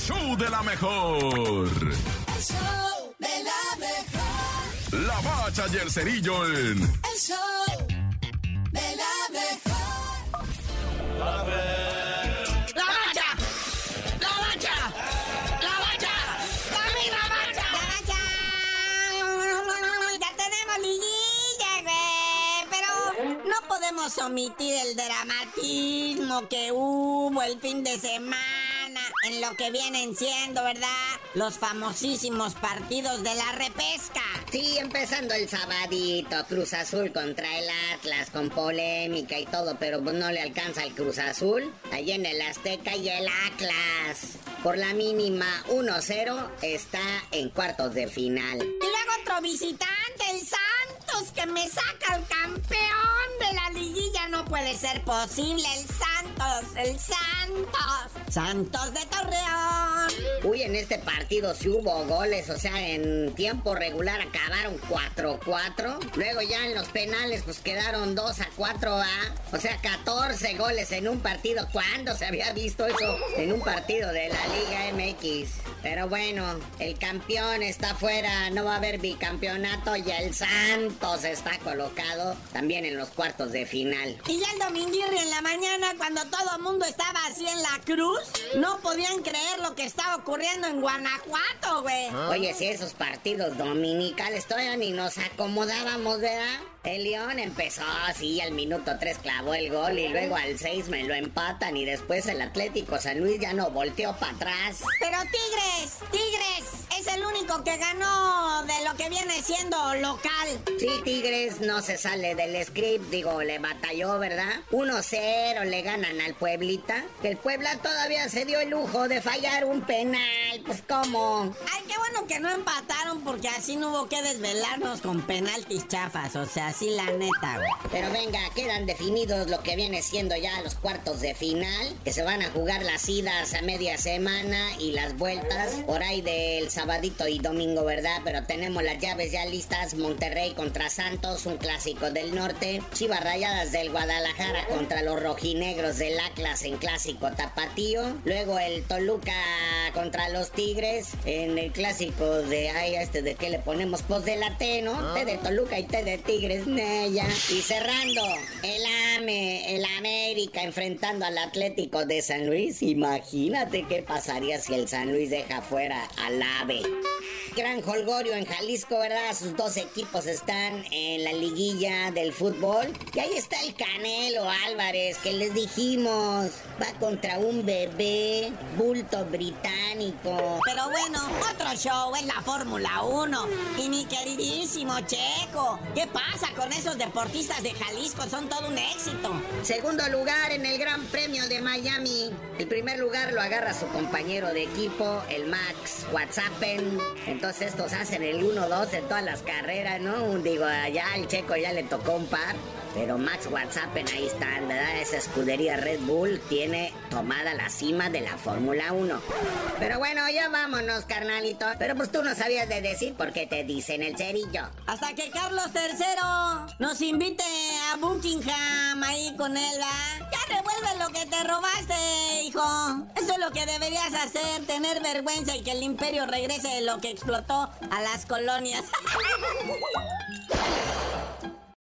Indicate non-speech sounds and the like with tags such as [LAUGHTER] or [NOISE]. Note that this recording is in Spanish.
show de la mejor. El show de la mejor. La bacha y el cerillo en El show de la mejor. ¡La bacha! ¡La bacha! ¡La bacha! ¡La misma bacha! Ya tenemos liguilla, güey. Pero no podemos omitir el dramatismo que hubo el fin de semana en lo que vienen siendo, ¿verdad? Los famosísimos partidos de la repesca. Sí, empezando el sabadito, Cruz Azul contra el Atlas con polémica y todo, pero pues no le alcanza el Cruz Azul. Allí en el Azteca y el Atlas. Por la mínima 1-0 está en cuartos de final. Y luego otro visitante, el Santos, que me saca el puede ser posible, el Santos, el Santos. Santos de Torreón. Uy, en este partido sí hubo goles, o sea, en tiempo regular acabaron 4-4. Luego ya en los penales pues quedaron 2 a 4 a, o sea, 14 goles en un partido. ¿Cuándo se había visto eso en un partido de la Liga MX? Pero bueno, el campeón está fuera, no va a haber bicampeonato y el Santos está colocado también en los cuartos de final. Y ya el dominguirri en la mañana, cuando todo el mundo estaba así en la cruz, no podían creer lo que estaba ocurriendo en Guanajuato, güey. Oye, si esos partidos dominicales todavía ni nos acomodábamos, ¿verdad? El León empezó así, al minuto 3 clavó el gol y luego al 6 me lo empatan y después el Atlético San Luis ya no volteó para atrás. Pero Tigres, Tigres, es el único que ganó de lo que viene siendo local. Sí, Tigres no se sale del script, digo, le batalló, ¿verdad? 1-0 le ganan al Pueblita. Que el Puebla todavía se dio el lujo de fallar un penal, pues ¿cómo? Ay, qué bueno que no empataron porque así no hubo que desvelarnos con penaltis chafas, o sea, así la neta. Pero venga, quedan definidos lo que viene siendo ya los cuartos de final, que se van a jugar las idas a media semana y las vueltas por ahí del sabadito y domingo, ¿verdad? Pero tenemos las llaves ya listas, Monterrey contra Santos, un clásico del norte, Chivas Rayadas del Guadalajara contra los rojinegros del Atlas en clásico tapatío, luego el Toluca contra los Tigres en el clásico de, ay, este de que le ponemos post de la T, ¿no? T de Toluca y T de Tigres, Nella. Y cerrando, el AME, América enfrentando al Atlético de San Luis. Imagínate qué pasaría si el San Luis deja fuera al AVE. Gran holgorio en Jalisco, ¿verdad? Sus dos equipos están en la liguilla del fútbol. Y ahí está el Canelo Álvarez, que les dijimos, va contra un bebé, bulto británico. Pero bueno, otro show es la Fórmula 1. Y mi queridísimo Checo, ¿qué pasa con esos deportistas de Jalisco? Son todo un éxito. Segundo lugar en el Gran Premio de Miami. El primer lugar lo agarra su compañero de equipo, el Max Whatsappen. Entonces estos hacen el 1-2 en todas las carreras, ¿no? Digo, allá al checo ya le tocó un par. Pero Max Whatsappen ahí está, ¿verdad? Esa escudería Red Bull tiene tomada la cima de la Fórmula 1. Pero bueno, ya vámonos, carnalito. Pero pues tú no sabías de decir por qué te dicen el cerillo. Hasta que Carlos III nos invite Buckingham ahí con él. Ya devuelve lo que te robaste, hijo. Eso es lo que deberías hacer, tener vergüenza y que el imperio regrese de lo que explotó a las colonias. [LAUGHS]